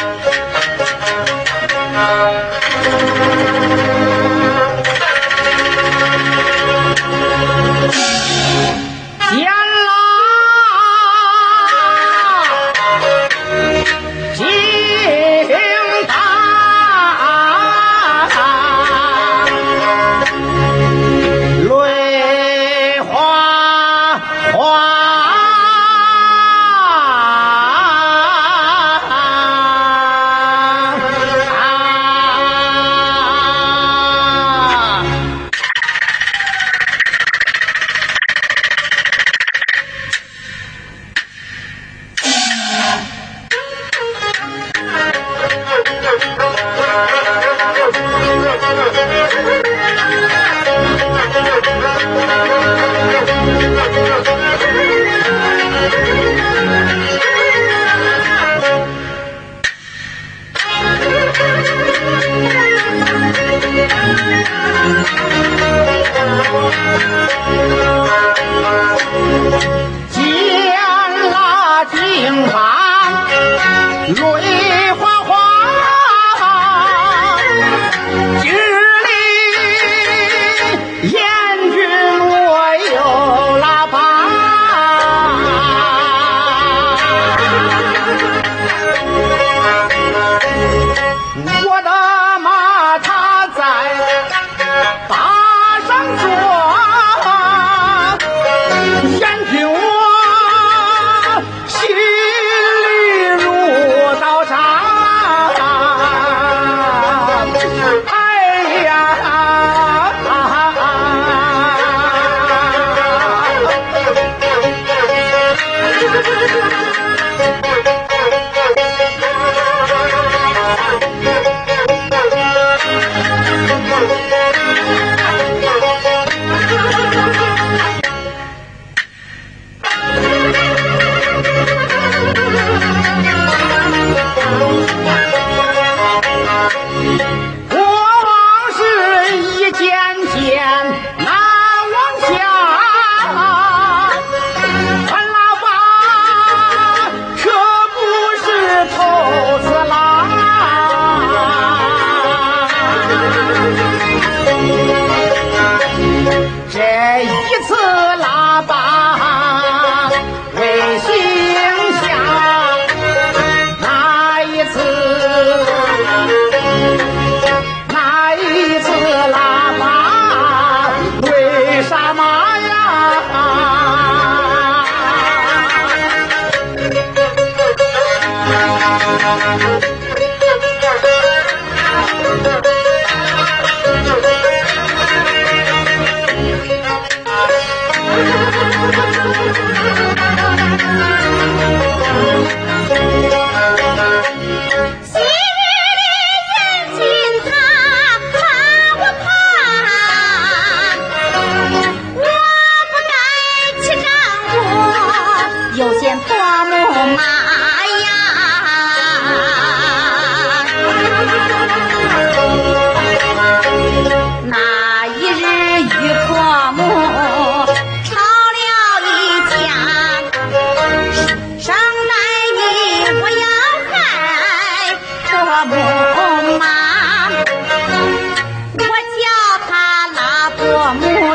Thank you.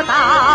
到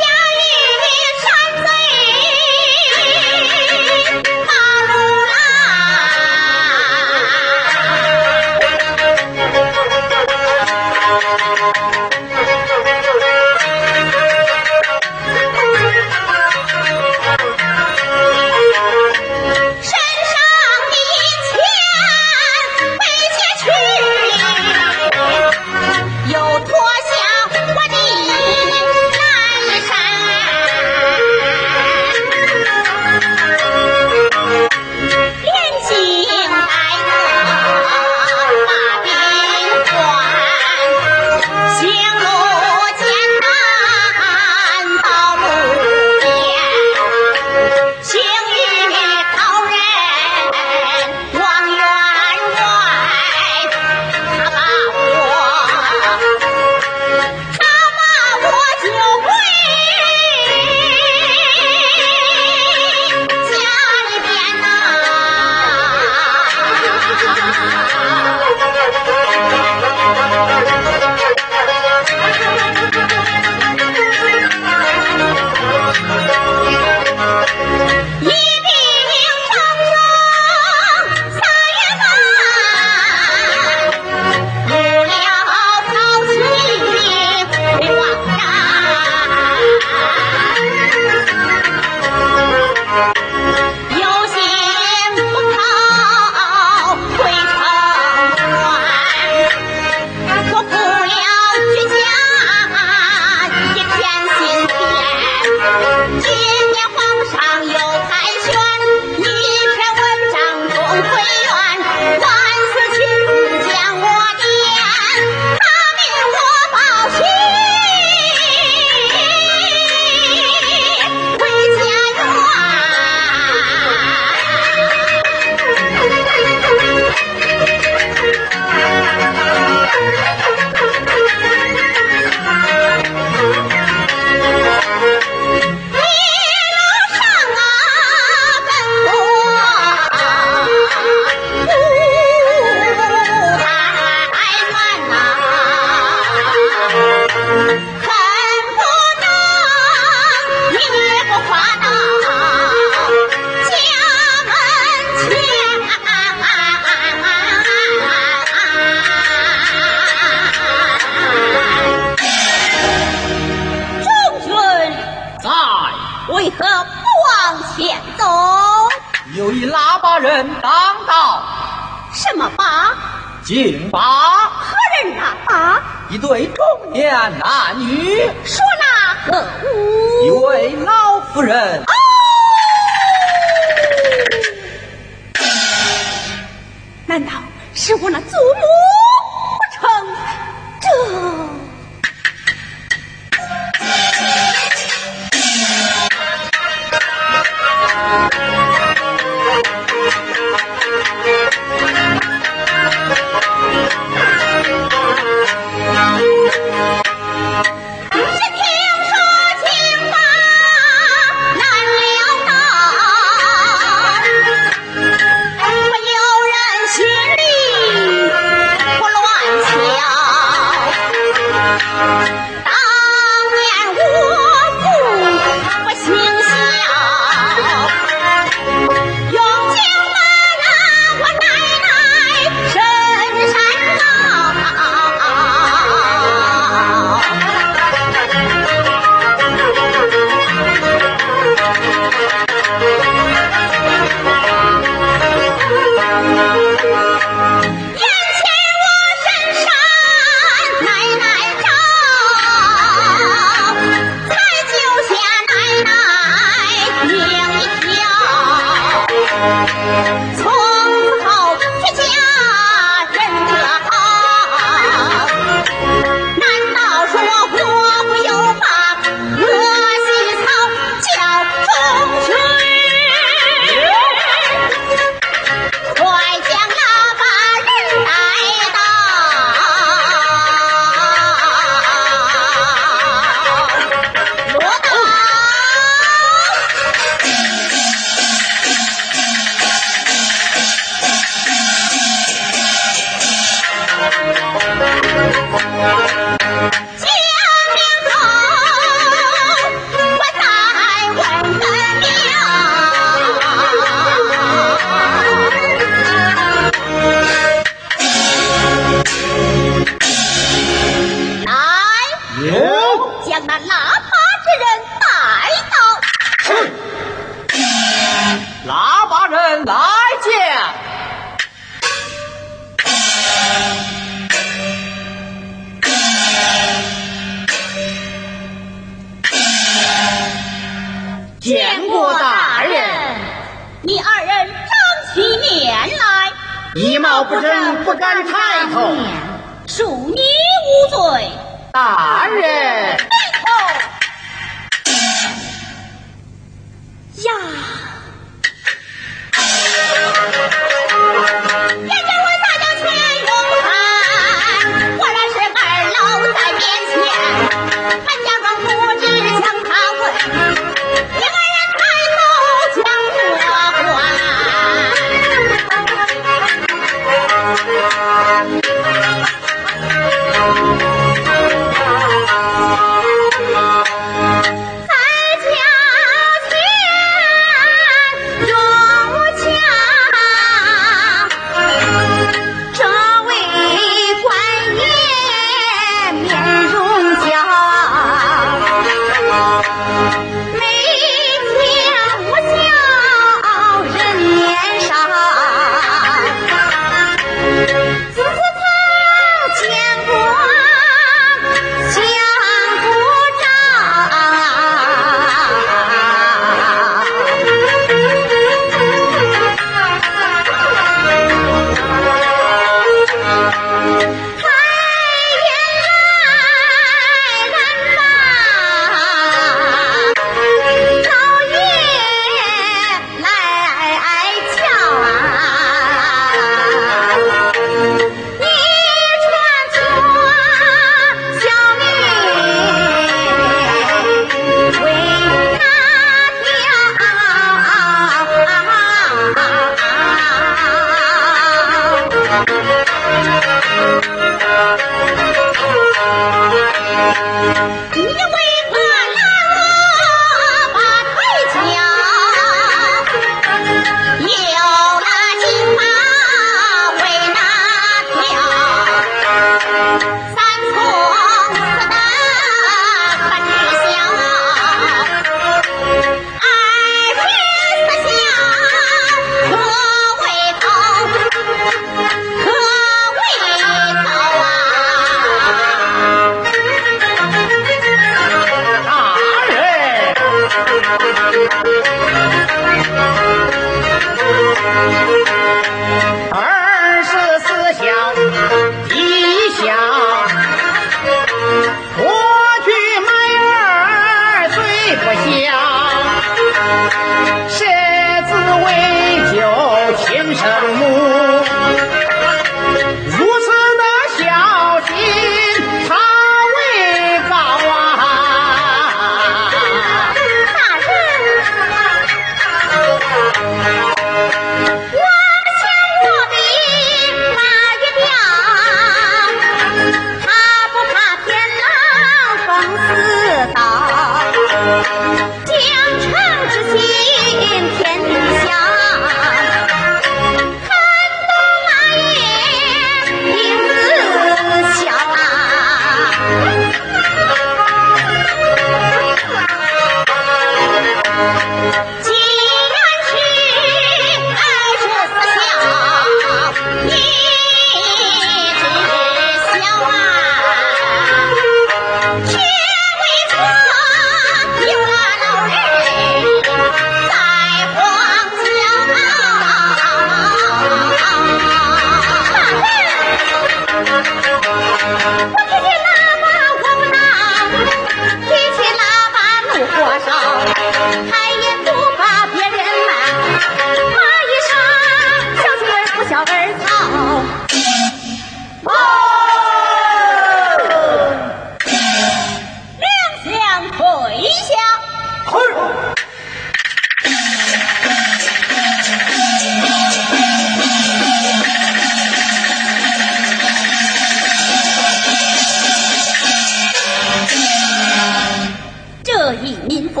民夫，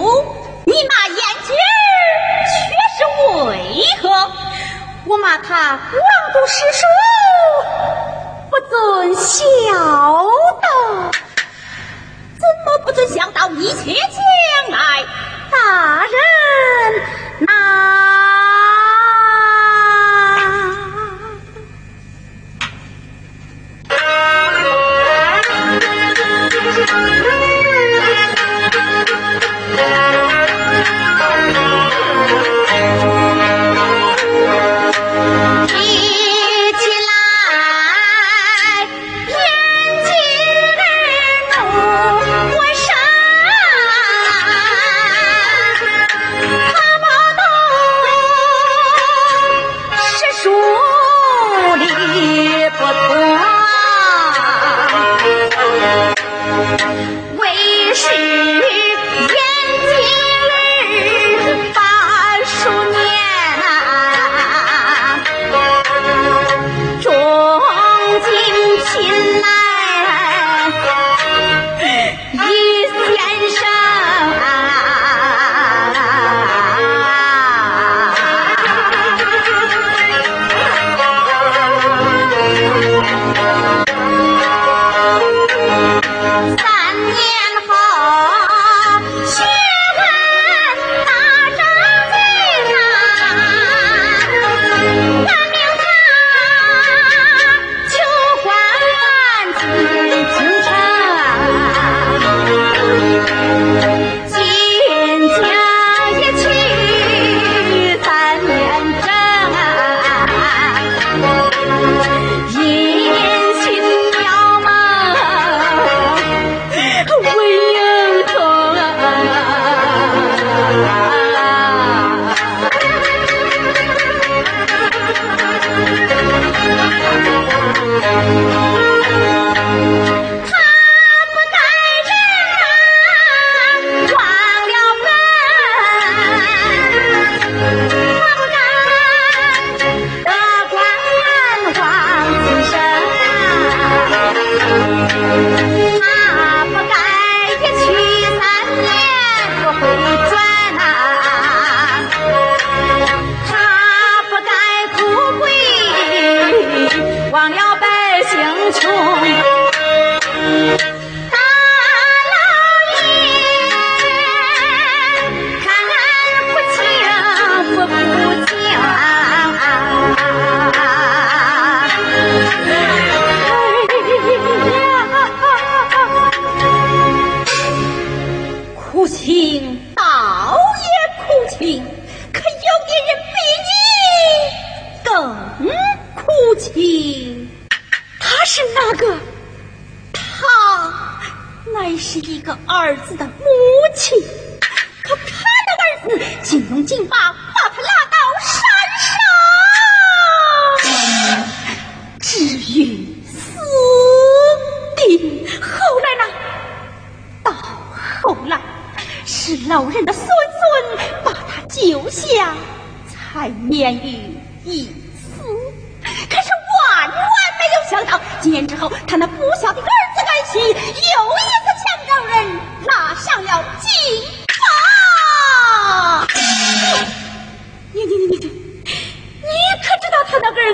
你骂燕姬却是为何？我骂他枉读诗书，不尊孝道。怎么不准孝道？一切将来大人那。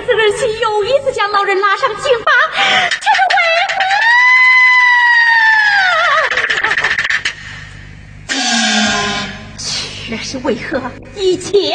自儿，又一次将老人拉上警法，这是为何？却是为何？一切。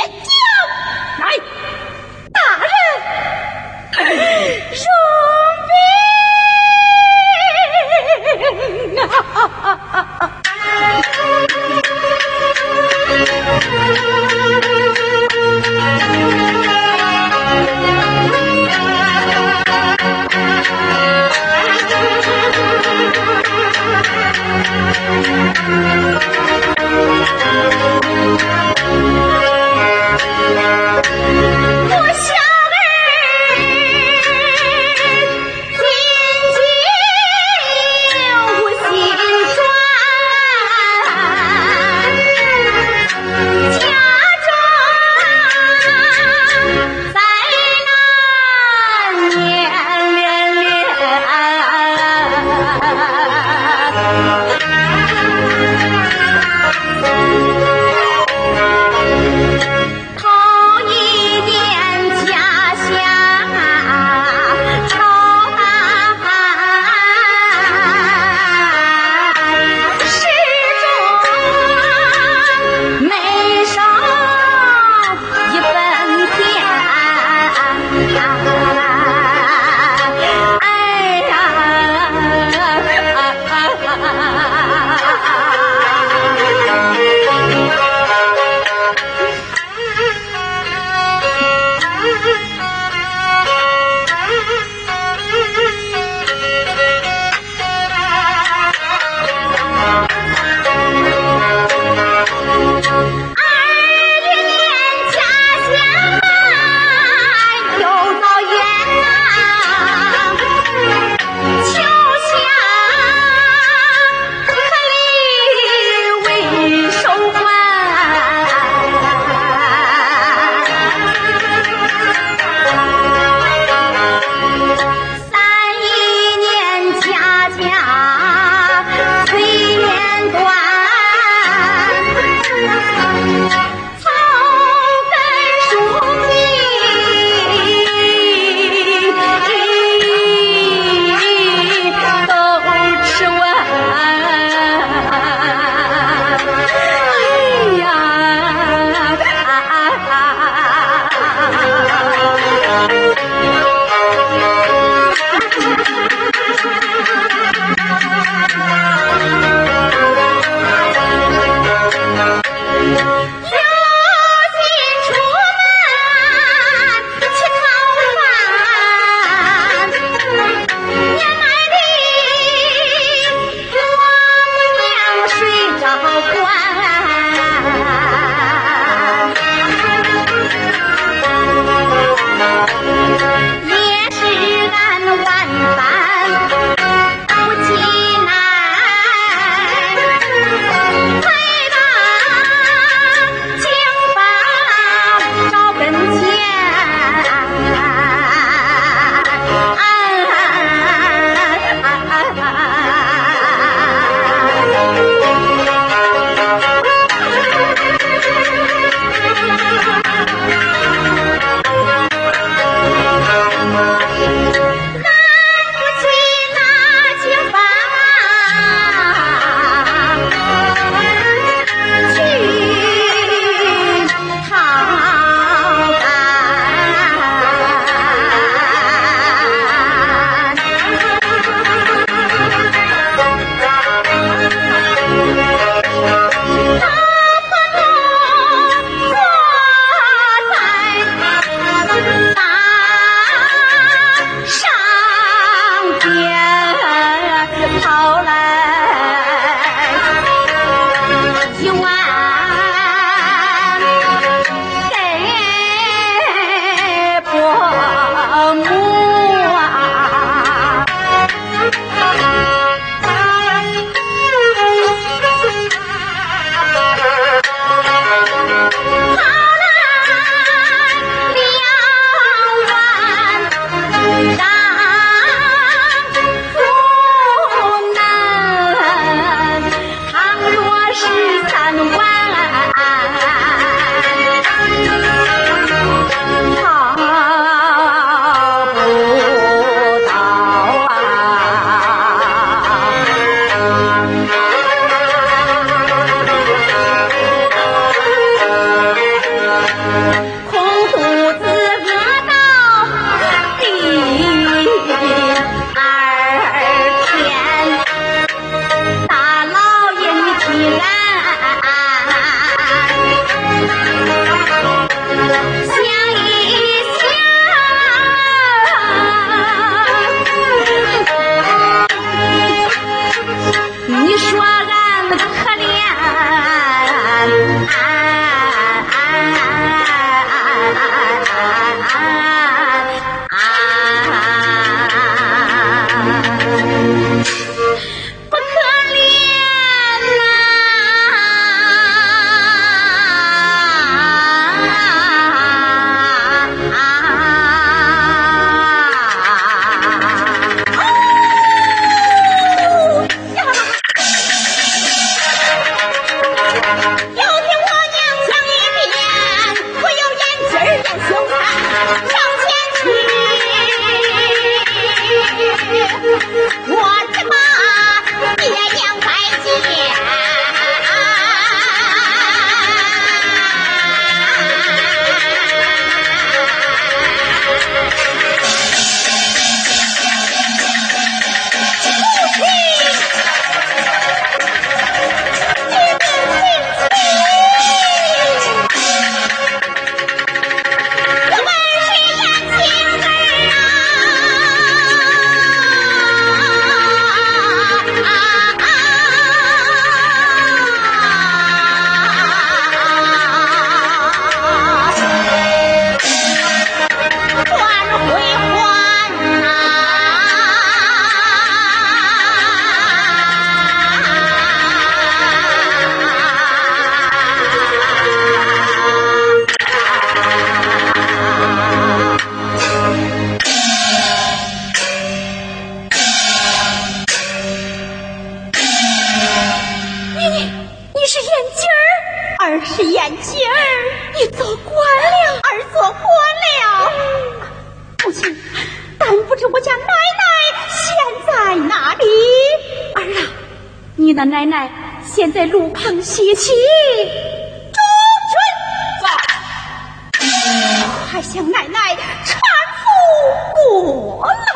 还，向奶奶搀扶过来。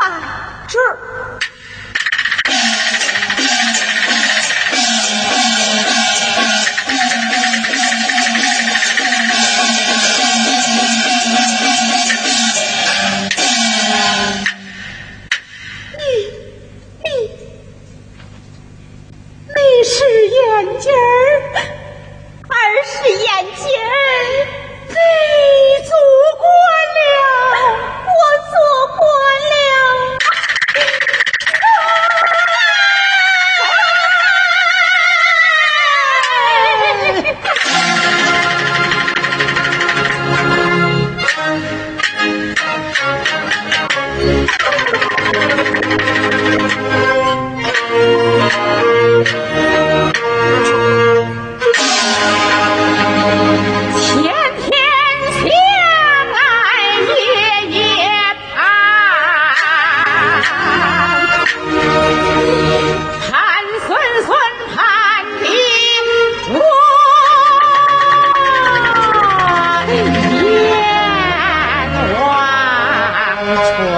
much for